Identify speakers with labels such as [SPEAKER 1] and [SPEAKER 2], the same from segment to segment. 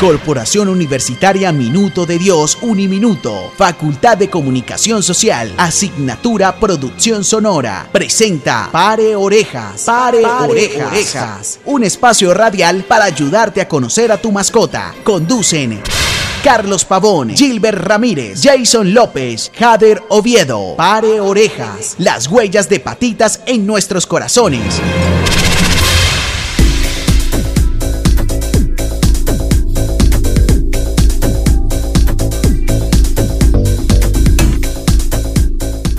[SPEAKER 1] Corporación Universitaria Minuto de Dios Uniminuto. Facultad de Comunicación Social. Asignatura Producción Sonora. Presenta Pare Orejas. Pare, orejas. orejas. Un espacio radial para ayudarte a conocer a tu mascota. Conducen. Carlos Pavón, Gilbert Ramírez, Jason López, Jader Oviedo. Pare orejas. Las huellas de patitas en nuestros corazones.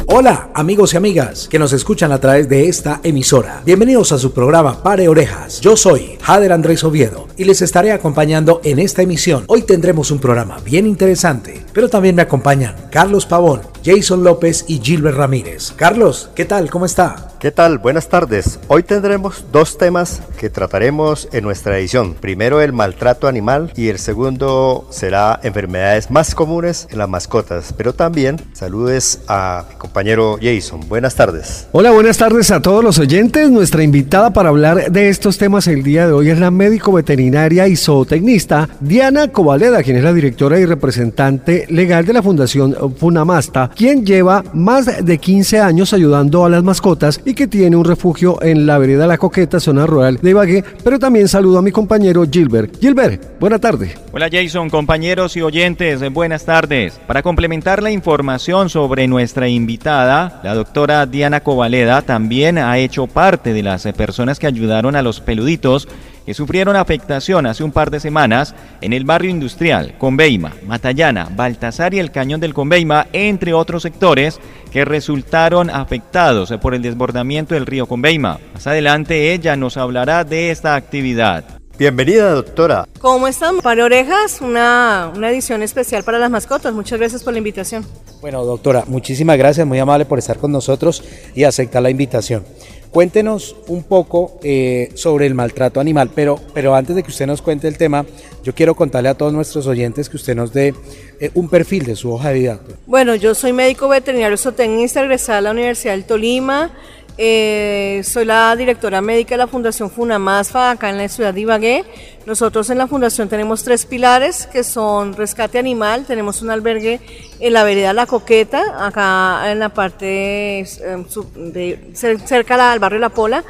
[SPEAKER 2] Hola amigos y amigas que nos escuchan a través de esta emisora. Bienvenidos a su programa Pare Orejas. Yo soy Jader Andrés Oviedo y les estaré acompañando en esta emisión. Hoy tendremos un programa bien interesante, pero también me acompañan Carlos Pavón, Jason López y Gilbert Ramírez. Carlos, ¿qué tal? ¿Cómo está?
[SPEAKER 3] ¿Qué tal? Buenas tardes. Hoy tendremos dos temas que trataremos en nuestra edición. Primero el maltrato animal y el segundo será enfermedades más comunes en las mascotas. Pero también saludes a mi compañero Jason. Buenas tardes.
[SPEAKER 4] Hola, buenas tardes a todos los oyentes. Nuestra invitada para hablar de estos temas el día de hoy es la médico veterinaria y zootecnista Diana Covaleda, quien es la directora y representante legal de la Fundación Funamasta, quien lleva más de 15 años ayudando a las mascotas y que tiene un refugio en la vereda La Coqueta, zona rural de Ibagué, pero también saludo a mi compañero Gilbert. Gilbert, buena tarde.
[SPEAKER 5] Hola Jason, compañeros y oyentes, buenas tardes. Para complementar la información sobre nuestra invitada, la doctora Diana Covaleda también ha hecho parte de las personas que ayudaron a los peluditos que sufrieron afectación hace un par de semanas en el barrio industrial, Conveima, Matallana, Baltasar y el Cañón del Conveima, entre otros sectores que resultaron afectados por el desbordamiento del río Conveima. Más adelante ella nos hablará de esta actividad.
[SPEAKER 3] Bienvenida, doctora.
[SPEAKER 6] ¿Cómo están? Para Orejas, una, una edición especial para las mascotas. Muchas gracias por la invitación.
[SPEAKER 2] Bueno, doctora, muchísimas gracias, muy amable por estar con nosotros y aceptar la invitación. Cuéntenos un poco eh, sobre el maltrato animal, pero, pero antes de que usted nos cuente el tema, yo quiero contarle a todos nuestros oyentes que usted nos dé eh, un perfil de su hoja de vida.
[SPEAKER 6] Bueno, yo soy médico veterinario zootecnista egresada a la Universidad del Tolima, eh, soy la directora médica de la Fundación Funamasfa acá en la ciudad de Ibagué. Nosotros en la fundación tenemos tres pilares que son rescate animal, tenemos un albergue en la vereda La Coqueta, acá en la parte eh, cerca al barrio La Pola.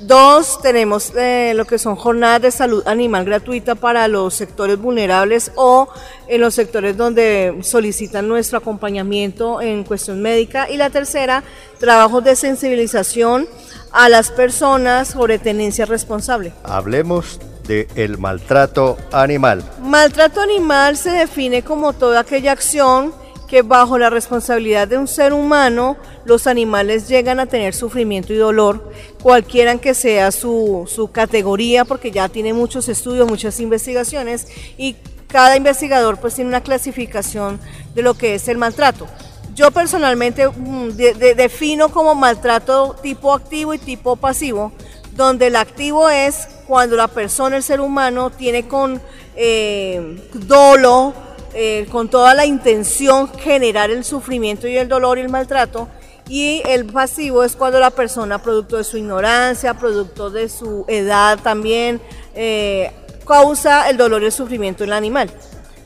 [SPEAKER 6] Dos, tenemos eh, lo que son jornadas de salud animal gratuita para los sectores vulnerables o en los sectores donde solicitan nuestro acompañamiento en cuestión médica. Y la tercera, trabajos de sensibilización a las personas sobre tenencia responsable.
[SPEAKER 3] Hablemos del el maltrato animal.
[SPEAKER 6] Maltrato animal se define como toda aquella acción que bajo la responsabilidad de un ser humano los animales llegan a tener sufrimiento y dolor, cualquiera que sea su, su categoría, porque ya tiene muchos estudios, muchas investigaciones y cada investigador pues tiene una clasificación de lo que es el maltrato. Yo personalmente mm, defino como maltrato tipo activo y tipo pasivo, donde el activo es cuando la persona, el ser humano, tiene con eh, dolo, eh, con toda la intención generar el sufrimiento y el dolor y el maltrato. Y el pasivo es cuando la persona, producto de su ignorancia, producto de su edad también, eh, causa el dolor y el sufrimiento en el animal.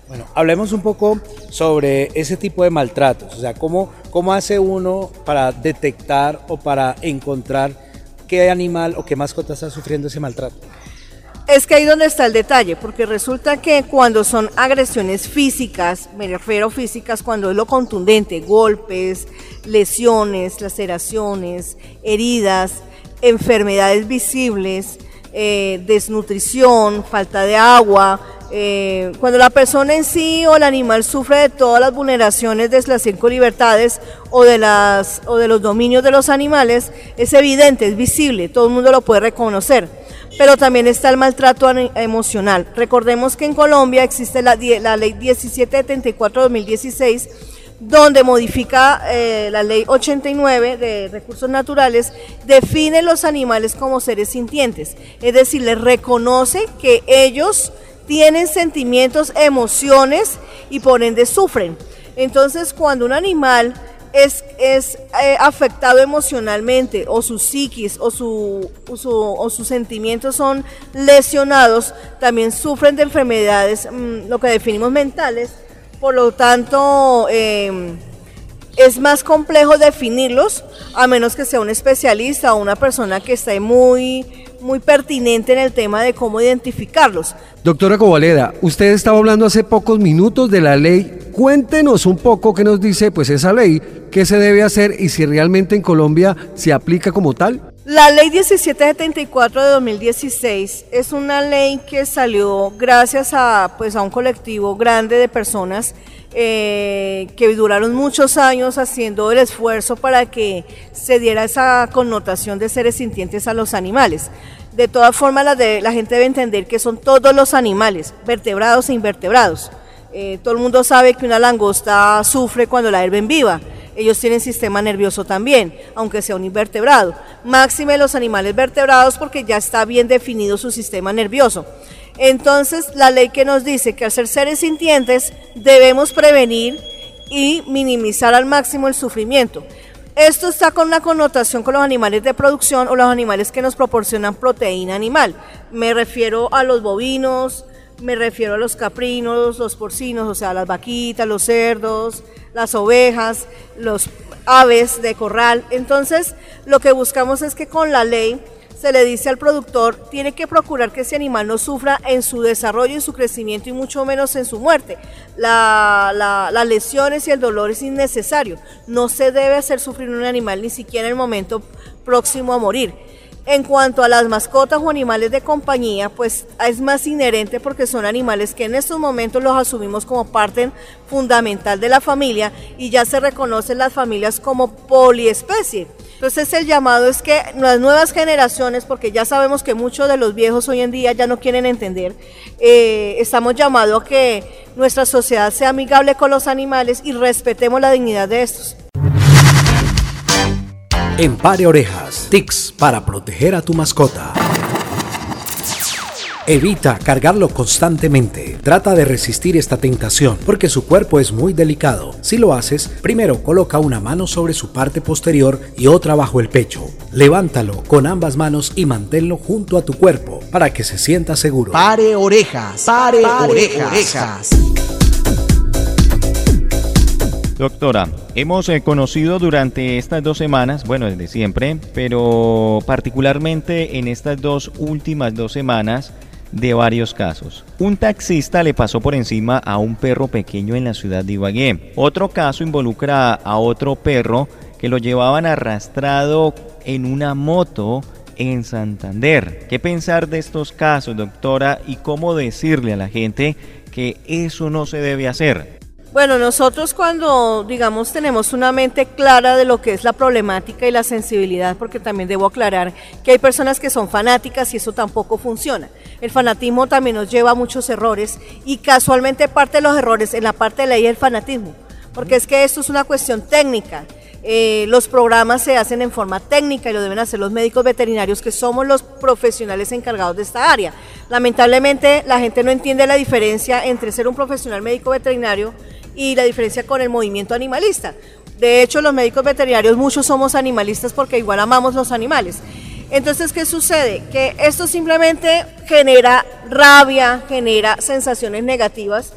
[SPEAKER 2] Bueno, hablemos un poco sobre ese tipo de maltratos, o sea, cómo, cómo hace uno para detectar o para encontrar qué animal o qué mascota está sufriendo ese maltrato.
[SPEAKER 6] Es que ahí donde está el detalle, porque resulta que cuando son agresiones físicas, me refiero físicas cuando es lo contundente, golpes, lesiones, laceraciones, heridas, enfermedades visibles, eh, desnutrición, falta de agua, eh, cuando la persona en sí o el animal sufre de todas las vulneraciones de las cinco libertades o de, las, o de los dominios de los animales, es evidente, es visible, todo el mundo lo puede reconocer pero también está el maltrato emocional. Recordemos que en Colombia existe la, la ley 1774-2016, donde modifica eh, la ley 89 de recursos naturales, define los animales como seres sintientes, es decir, les reconoce que ellos tienen sentimientos, emociones y por ende sufren. Entonces, cuando un animal es, es eh, afectado emocionalmente o su psiquis o, su, o, sus sentimientos son lesionados, también sufren de enfermedades, mm, lo que definimos mentales, por lo tanto em, es más complejo definirlos a menos que sea un especialista o una persona que esté muy, muy pertinente en el tema de cómo identificarlos.
[SPEAKER 4] Doctora Covaleda, usted estaba hablando hace pocos minutos de la ley. Cuéntenos un poco qué nos dice pues esa ley, qué se debe hacer y si realmente en Colombia se aplica como tal.
[SPEAKER 6] La ley 1774 de 2016 es una ley que salió gracias a, pues, a un colectivo grande de personas eh, que duraron muchos años haciendo el esfuerzo para que se diera esa connotación de seres sintientes a los animales. De todas formas, la, de, la gente debe entender que son todos los animales, vertebrados e invertebrados. Eh, todo el mundo sabe que una langosta sufre cuando la herben viva ellos tienen sistema nervioso también, aunque sea un invertebrado. Máxime los animales vertebrados porque ya está bien definido su sistema nervioso. Entonces, la ley que nos dice que al ser seres sintientes debemos prevenir y minimizar al máximo el sufrimiento. Esto está con una connotación con los animales de producción o los animales que nos proporcionan proteína animal. Me refiero a los bovinos, me refiero a los caprinos, los porcinos, o sea, las vaquitas, los cerdos, las ovejas, los aves de corral. Entonces, lo que buscamos es que con la ley se le dice al productor, tiene que procurar que ese animal no sufra en su desarrollo, en su crecimiento y mucho menos en su muerte. las lesiones y el dolor es innecesario. No se debe hacer sufrir un animal ni siquiera en el momento próximo a morir. En cuanto a las mascotas o animales de compañía, pues es más inherente porque son animales que en estos momentos los asumimos como parte fundamental de la familia y ya se reconocen las familias como poliespecie. Entonces el llamado es que las nuevas generaciones, porque ya sabemos que muchos de los viejos hoy en día ya no quieren entender, eh, estamos llamados a que nuestra sociedad sea amigable con los animales y respetemos la dignidad de estos.
[SPEAKER 2] En Pare Orejas, tics para proteger a tu mascota. Evita cargarlo constantemente. Trata de resistir esta tentación porque su cuerpo es muy delicado. Si lo haces, primero coloca una mano sobre su parte posterior y otra bajo el pecho. Levántalo con ambas manos y manténlo junto a tu cuerpo para que se sienta seguro.
[SPEAKER 1] Pare orejas, pare, orejas.
[SPEAKER 5] Doctora, hemos eh, conocido durante estas dos semanas, bueno, desde siempre, pero particularmente en estas dos últimas dos semanas, de varios casos. Un taxista le pasó por encima a un perro pequeño en la ciudad de Ibagué. Otro caso involucra a otro perro que lo llevaban arrastrado en una moto en Santander. ¿Qué pensar de estos casos, doctora, y cómo decirle a la gente que eso no se debe hacer?
[SPEAKER 6] Bueno, nosotros cuando, digamos, tenemos una mente clara de lo que es la problemática y la sensibilidad, porque también debo aclarar que hay personas que son fanáticas y eso tampoco funciona. El fanatismo también nos lleva a muchos errores y casualmente parte de los errores en la parte de ley es el fanatismo, porque es que esto es una cuestión técnica. Eh, los programas se hacen en forma técnica y lo deben hacer los médicos veterinarios que somos los profesionales encargados de esta área. Lamentablemente la gente no entiende la diferencia entre ser un profesional médico veterinario y la diferencia con el movimiento animalista. De hecho, los médicos veterinarios muchos somos animalistas porque igual amamos los animales. Entonces, ¿qué sucede? Que esto simplemente genera rabia, genera sensaciones negativas,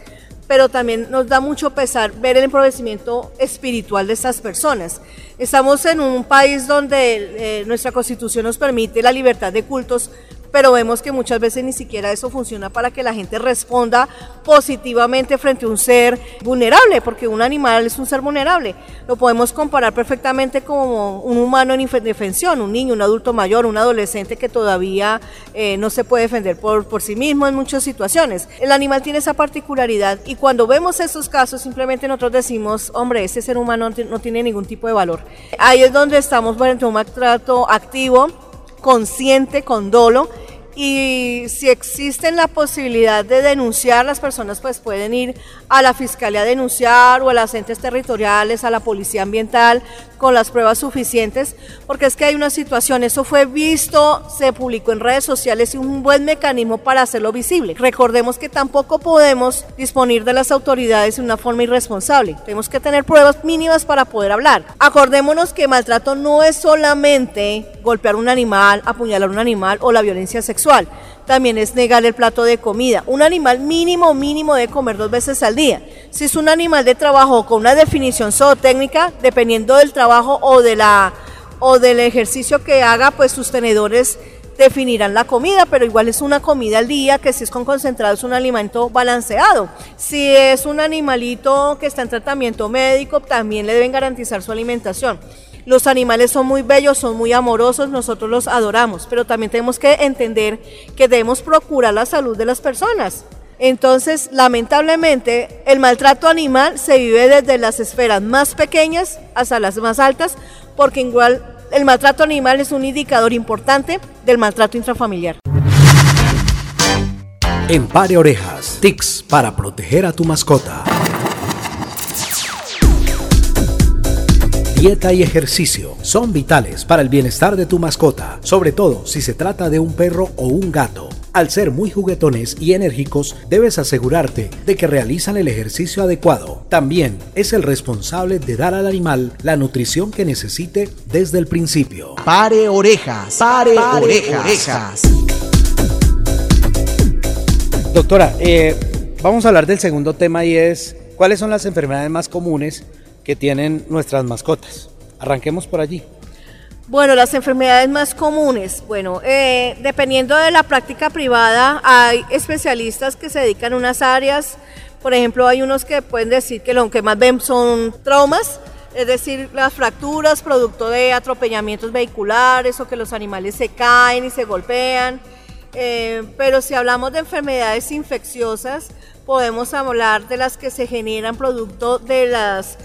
[SPEAKER 6] pero también nos da mucho pesar ver el empobrecimiento espiritual de estas personas. Estamos en un país donde eh, nuestra constitución nos permite la libertad de cultos, pero vemos que muchas veces ni siquiera eso funciona para que la gente responda positivamente frente a un ser vulnerable, porque un animal es un ser vulnerable. Lo podemos comparar perfectamente como un humano en indefensión, un niño, un adulto mayor, un adolescente que todavía eh, no se puede defender por, por sí mismo en muchas situaciones. El animal tiene esa particularidad y cuando vemos esos casos simplemente nosotros decimos, hombre, ese ser humano no tiene ningún tipo de valor. Ahí es donde estamos frente a un maltrato activo consciente, con dolo, y si existe la posibilidad de denunciar, las personas pues pueden ir a la fiscalía a denunciar o a las entes territoriales, a la policía ambiental con las pruebas suficientes, porque es que hay una situación, eso fue visto, se publicó en redes sociales y un buen mecanismo para hacerlo visible. Recordemos que tampoco podemos disponer de las autoridades de una forma irresponsable, tenemos que tener pruebas mínimas para poder hablar. Acordémonos que maltrato no es solamente golpear un animal, apuñalar un animal o la violencia sexual también es negar el plato de comida. Un animal mínimo, mínimo de comer dos veces al día. Si es un animal de trabajo con una definición zootécnica, dependiendo del trabajo o, de la, o del ejercicio que haga, pues sus tenedores definirán la comida, pero igual es una comida al día, que si es con concentrado es un alimento balanceado. Si es un animalito que está en tratamiento médico, también le deben garantizar su alimentación. Los animales son muy bellos, son muy amorosos, nosotros los adoramos, pero también tenemos que entender que debemos procurar la salud de las personas. Entonces, lamentablemente, el maltrato animal se vive desde las esferas más pequeñas hasta las más altas, porque igual el maltrato animal es un indicador importante del maltrato intrafamiliar.
[SPEAKER 2] En Pare Orejas, tics para proteger a tu mascota. Dieta y ejercicio son vitales para el bienestar de tu mascota, sobre todo si se trata de un perro o un gato. Al ser muy juguetones y enérgicos, debes asegurarte de que realizan el ejercicio adecuado. También es el responsable de dar al animal la nutrición que necesite desde el principio.
[SPEAKER 1] Pare orejas, pare, orejas.
[SPEAKER 2] Doctora, eh, vamos a hablar del segundo tema y es cuáles son las enfermedades más comunes que tienen nuestras mascotas. Arranquemos por allí.
[SPEAKER 6] Bueno, las enfermedades más comunes, bueno, eh, dependiendo de la práctica privada, hay especialistas que se dedican a unas áreas, por ejemplo, hay unos que pueden decir que lo que más ven son traumas, es decir, las fracturas producto de atropellamientos vehiculares o que los animales se caen y se golpean. Eh, pero si hablamos de enfermedades infecciosas, podemos hablar de las que se generan producto de las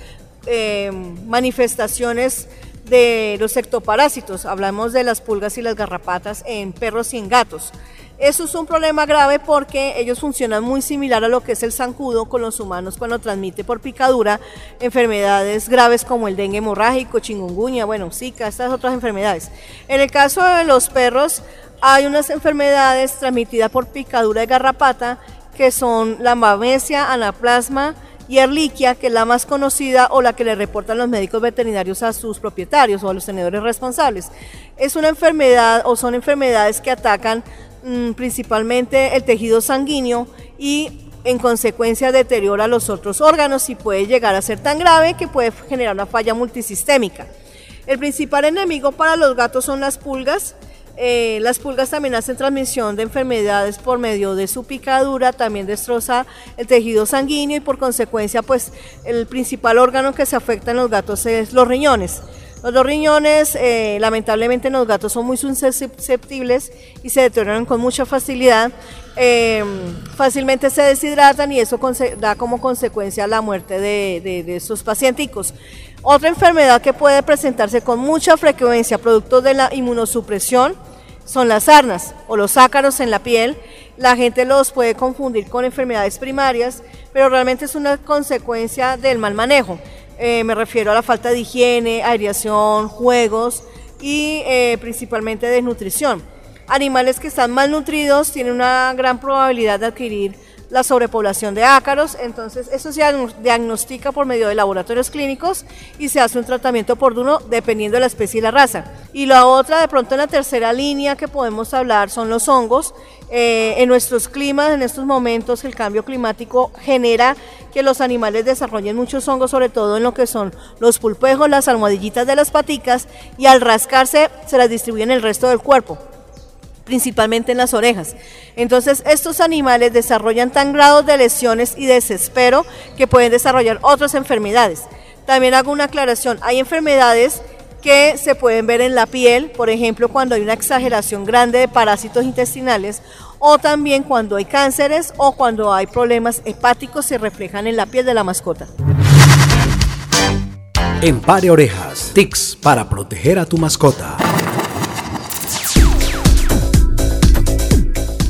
[SPEAKER 6] eh, manifestaciones de los ectoparásitos, hablamos de las pulgas y las garrapatas en perros y en gatos. Eso es un problema grave porque ellos funcionan muy similar a lo que es el zancudo con los humanos cuando transmite por picadura enfermedades graves como el dengue hemorrágico, chingunguña, bueno, zika, estas otras enfermedades. En el caso de los perros hay unas enfermedades transmitidas por picadura de garrapata que son la mamesia, anaplasma, y Erliquia, que es la más conocida o la que le reportan los médicos veterinarios a sus propietarios o a los tenedores responsables. Es una enfermedad o son enfermedades que atacan mm, principalmente el tejido sanguíneo y en consecuencia deteriora los otros órganos y puede llegar a ser tan grave que puede generar una falla multisistémica. El principal enemigo para los gatos son las pulgas, eh, las pulgas también hacen transmisión de enfermedades por medio de su picadura, también destroza el tejido sanguíneo y por consecuencia pues el principal órgano que se afecta en los gatos es los riñones. Los riñones, eh, lamentablemente en los gatos son muy susceptibles y se deterioran con mucha facilidad. Eh, fácilmente se deshidratan y eso da como consecuencia la muerte de, de, de estos pacienticos. Otra enfermedad que puede presentarse con mucha frecuencia producto de la inmunosupresión son las sarnas o los ácaros en la piel. La gente los puede confundir con enfermedades primarias, pero realmente es una consecuencia del mal manejo. Eh, me refiero a la falta de higiene, aireación, juegos y eh, principalmente desnutrición. Animales que están malnutridos tienen una gran probabilidad de adquirir la sobrepoblación de ácaros, entonces eso se diagnostica por medio de laboratorios clínicos y se hace un tratamiento oportuno dependiendo de la especie y la raza. Y la otra, de pronto en la tercera línea que podemos hablar son los hongos. Eh, en nuestros climas, en estos momentos, el cambio climático genera que los animales desarrollen muchos hongos, sobre todo en lo que son los pulpejos, las almohadillitas de las paticas, y al rascarse se las distribuyen en el resto del cuerpo principalmente en las orejas. Entonces, estos animales desarrollan tan grados de lesiones y desespero que pueden desarrollar otras enfermedades. También hago una aclaración, hay enfermedades que se pueden ver en la piel, por ejemplo, cuando hay una exageración grande de parásitos intestinales o también cuando hay cánceres o cuando hay problemas hepáticos se reflejan en la piel de la mascota.
[SPEAKER 2] En Pare Orejas, tics para proteger a tu mascota.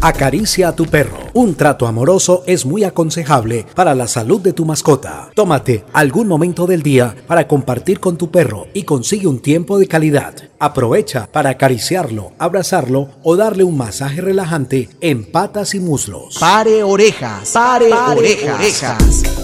[SPEAKER 2] Acaricia a tu perro. Un trato amoroso es muy aconsejable para la salud de tu mascota. Tómate algún momento del día para compartir con tu perro y consigue un tiempo de calidad. Aprovecha para acariciarlo, abrazarlo o darle un masaje relajante en patas y muslos.
[SPEAKER 1] Pare orejas, pare, orejas.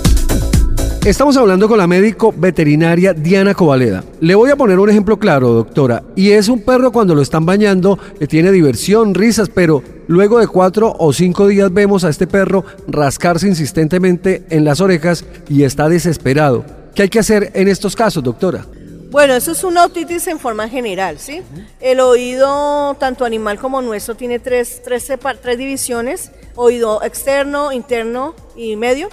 [SPEAKER 4] Estamos hablando con la médico veterinaria Diana Covaleda. Le voy a poner un ejemplo claro, doctora. Y es un perro cuando lo están bañando, que tiene diversión, risas, pero luego de cuatro o cinco días vemos a este perro rascarse insistentemente en las orejas y está desesperado. ¿Qué hay que hacer en estos casos, doctora?
[SPEAKER 6] Bueno, eso es una otitis en forma general, ¿sí? El oído, tanto animal como nuestro, tiene tres, tres, tres divisiones, oído externo, interno y medio.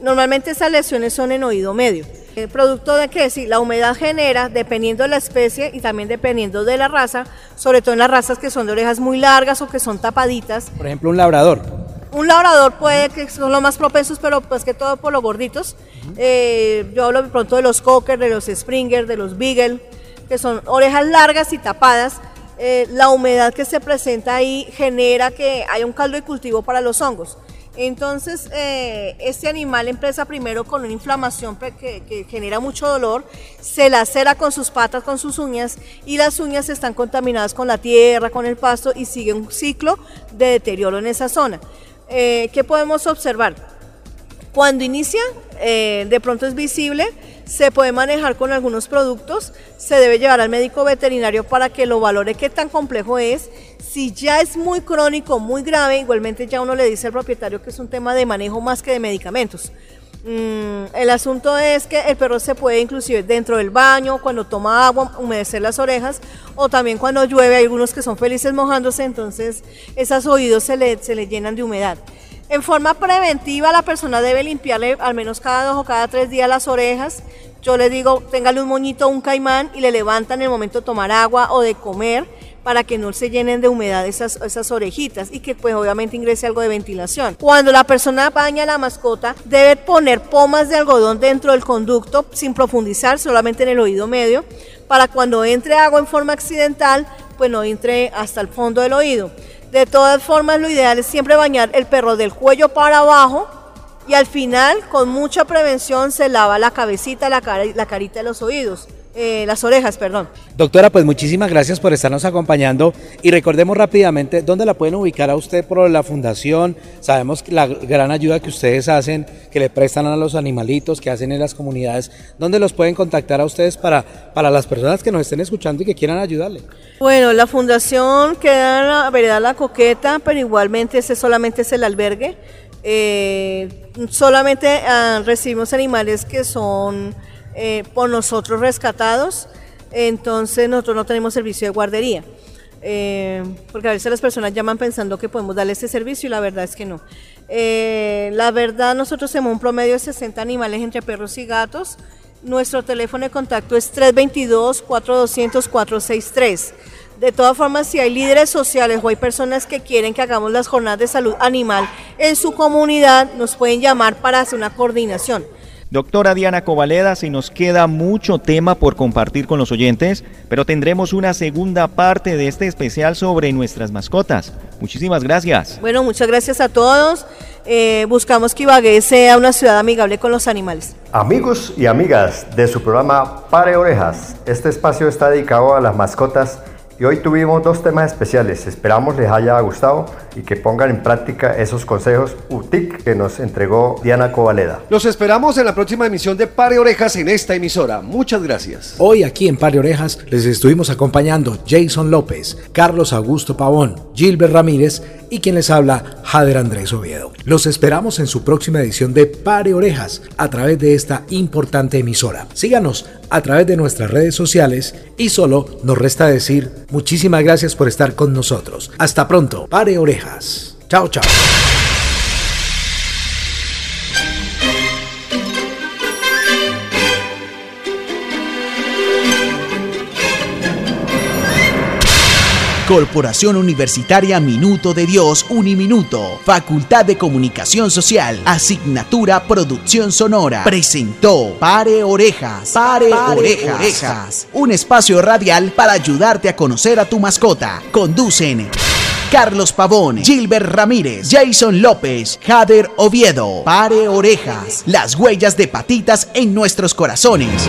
[SPEAKER 6] Normalmente esas lesiones son en oído medio. ¿El producto de qué? Sí, la humedad genera, dependiendo de la especie y también dependiendo de la raza, sobre todo en las razas que son de orejas muy largas o que son tapaditas.
[SPEAKER 2] Por ejemplo, un labrador.
[SPEAKER 6] Un labrador puede que son los más propensos, pero pues que todo por los gorditos. Eh, yo hablo de pronto de los cocker, de los springer, de los beagle, que son orejas largas y tapadas. Eh, la humedad que se presenta ahí genera que haya un caldo de cultivo para los hongos. Entonces, eh, este animal empieza primero con una inflamación que, genera mucho dolor, se lacera con sus patas, con sus uñas, y las uñas están contaminadas con la tierra, con el pasto, y sigue un ciclo de deterioro en esa zona. Eh, ¿Qué podemos observar? Cuando inicia, eh, de pronto es visible, se puede manejar con algunos productos, se debe llevar al médico veterinario para que lo valore qué tan complejo es si ya es muy crónico, muy grave, igualmente ya uno le dice al propietario que es un tema de manejo más que de medicamentos. Mm, el asunto es que el perro se puede inclusive dentro del baño, cuando toma agua, humedecer las orejas o también cuando llueve, hay algunos que son felices mojándose, entonces esos oídos se le, se le llenan de humedad. En forma preventiva la persona debe limpiarle al menos cada dos o cada tres días las orejas. Yo le digo, téngale un moñito, un caimán y le levantan en el momento de tomar agua o de comer para que no se llenen de humedad esas, esas orejitas y que pues obviamente ingrese algo de ventilación. Cuando la persona baña a la mascota debe poner pomas de algodón dentro del conducto sin profundizar, solamente en el oído medio, para cuando entre agua en forma accidental pues no entre hasta el fondo del oído. De todas formas lo ideal es siempre bañar el perro del cuello para abajo y al final con mucha prevención se lava la cabecita, la, cara, la carita de los oídos. Eh, las orejas, perdón.
[SPEAKER 2] Doctora, pues muchísimas gracias por estarnos acompañando y recordemos rápidamente dónde la pueden ubicar a usted por la fundación. Sabemos la gran ayuda que ustedes hacen, que le prestan a los animalitos, que hacen en las comunidades. ¿Dónde los pueden contactar a ustedes para, para las personas que nos estén escuchando y que quieran ayudarle?
[SPEAKER 6] Bueno, la fundación queda en la vereda La Coqueta, pero igualmente ese solamente es el albergue. Eh, solamente ah, recibimos animales que son eh, por nosotros rescatados, entonces nosotros no tenemos servicio de guardería. Eh, porque a veces las personas llaman pensando que podemos darle este servicio y la verdad es que no. Eh, la verdad, nosotros tenemos un promedio de 60 animales entre perros y gatos. Nuestro teléfono de contacto es 322-4200-463. De todas formas, si hay líderes sociales o hay personas que quieren que hagamos las jornadas de salud animal en su comunidad, nos pueden llamar para hacer una coordinación.
[SPEAKER 5] Doctora Diana Covaleda, se nos queda mucho tema por compartir con los oyentes, pero tendremos una segunda parte de este especial sobre nuestras mascotas. Muchísimas gracias.
[SPEAKER 6] Bueno, muchas gracias a todos. Eh, buscamos que Ibagué sea una ciudad amigable con los animales.
[SPEAKER 3] Amigos y amigas de su programa Pare Orejas, este espacio está dedicado a las mascotas y hoy tuvimos dos temas especiales. Esperamos les haya gustado y que pongan en práctica esos consejos UTIC que nos entregó Diana Covaleda.
[SPEAKER 4] Los esperamos en la próxima emisión de Pare Orejas en esta emisora. Muchas gracias.
[SPEAKER 2] Hoy aquí en Pare Orejas les estuvimos acompañando Jason López, Carlos Augusto Pavón, Gilbert Ramírez y quien les habla, Jader Andrés Oviedo. Los esperamos en su próxima edición de Pare Orejas a través de esta importante emisora. Síganos a través de nuestras redes sociales y solo nos resta decir muchísimas gracias por estar con nosotros. Hasta pronto, Pare Orejas. Chao, chao.
[SPEAKER 1] Corporación Universitaria Minuto de Dios Uniminuto, Facultad de Comunicación Social, Asignatura Producción Sonora, presentó Pare Orejas, Pare, orejas, un espacio radial para ayudarte a conocer a tu mascota. Conducen Carlos Pavón, Gilbert Ramírez, Jason López, Jader Oviedo. Pare orejas, las huellas de patitas en nuestros corazones.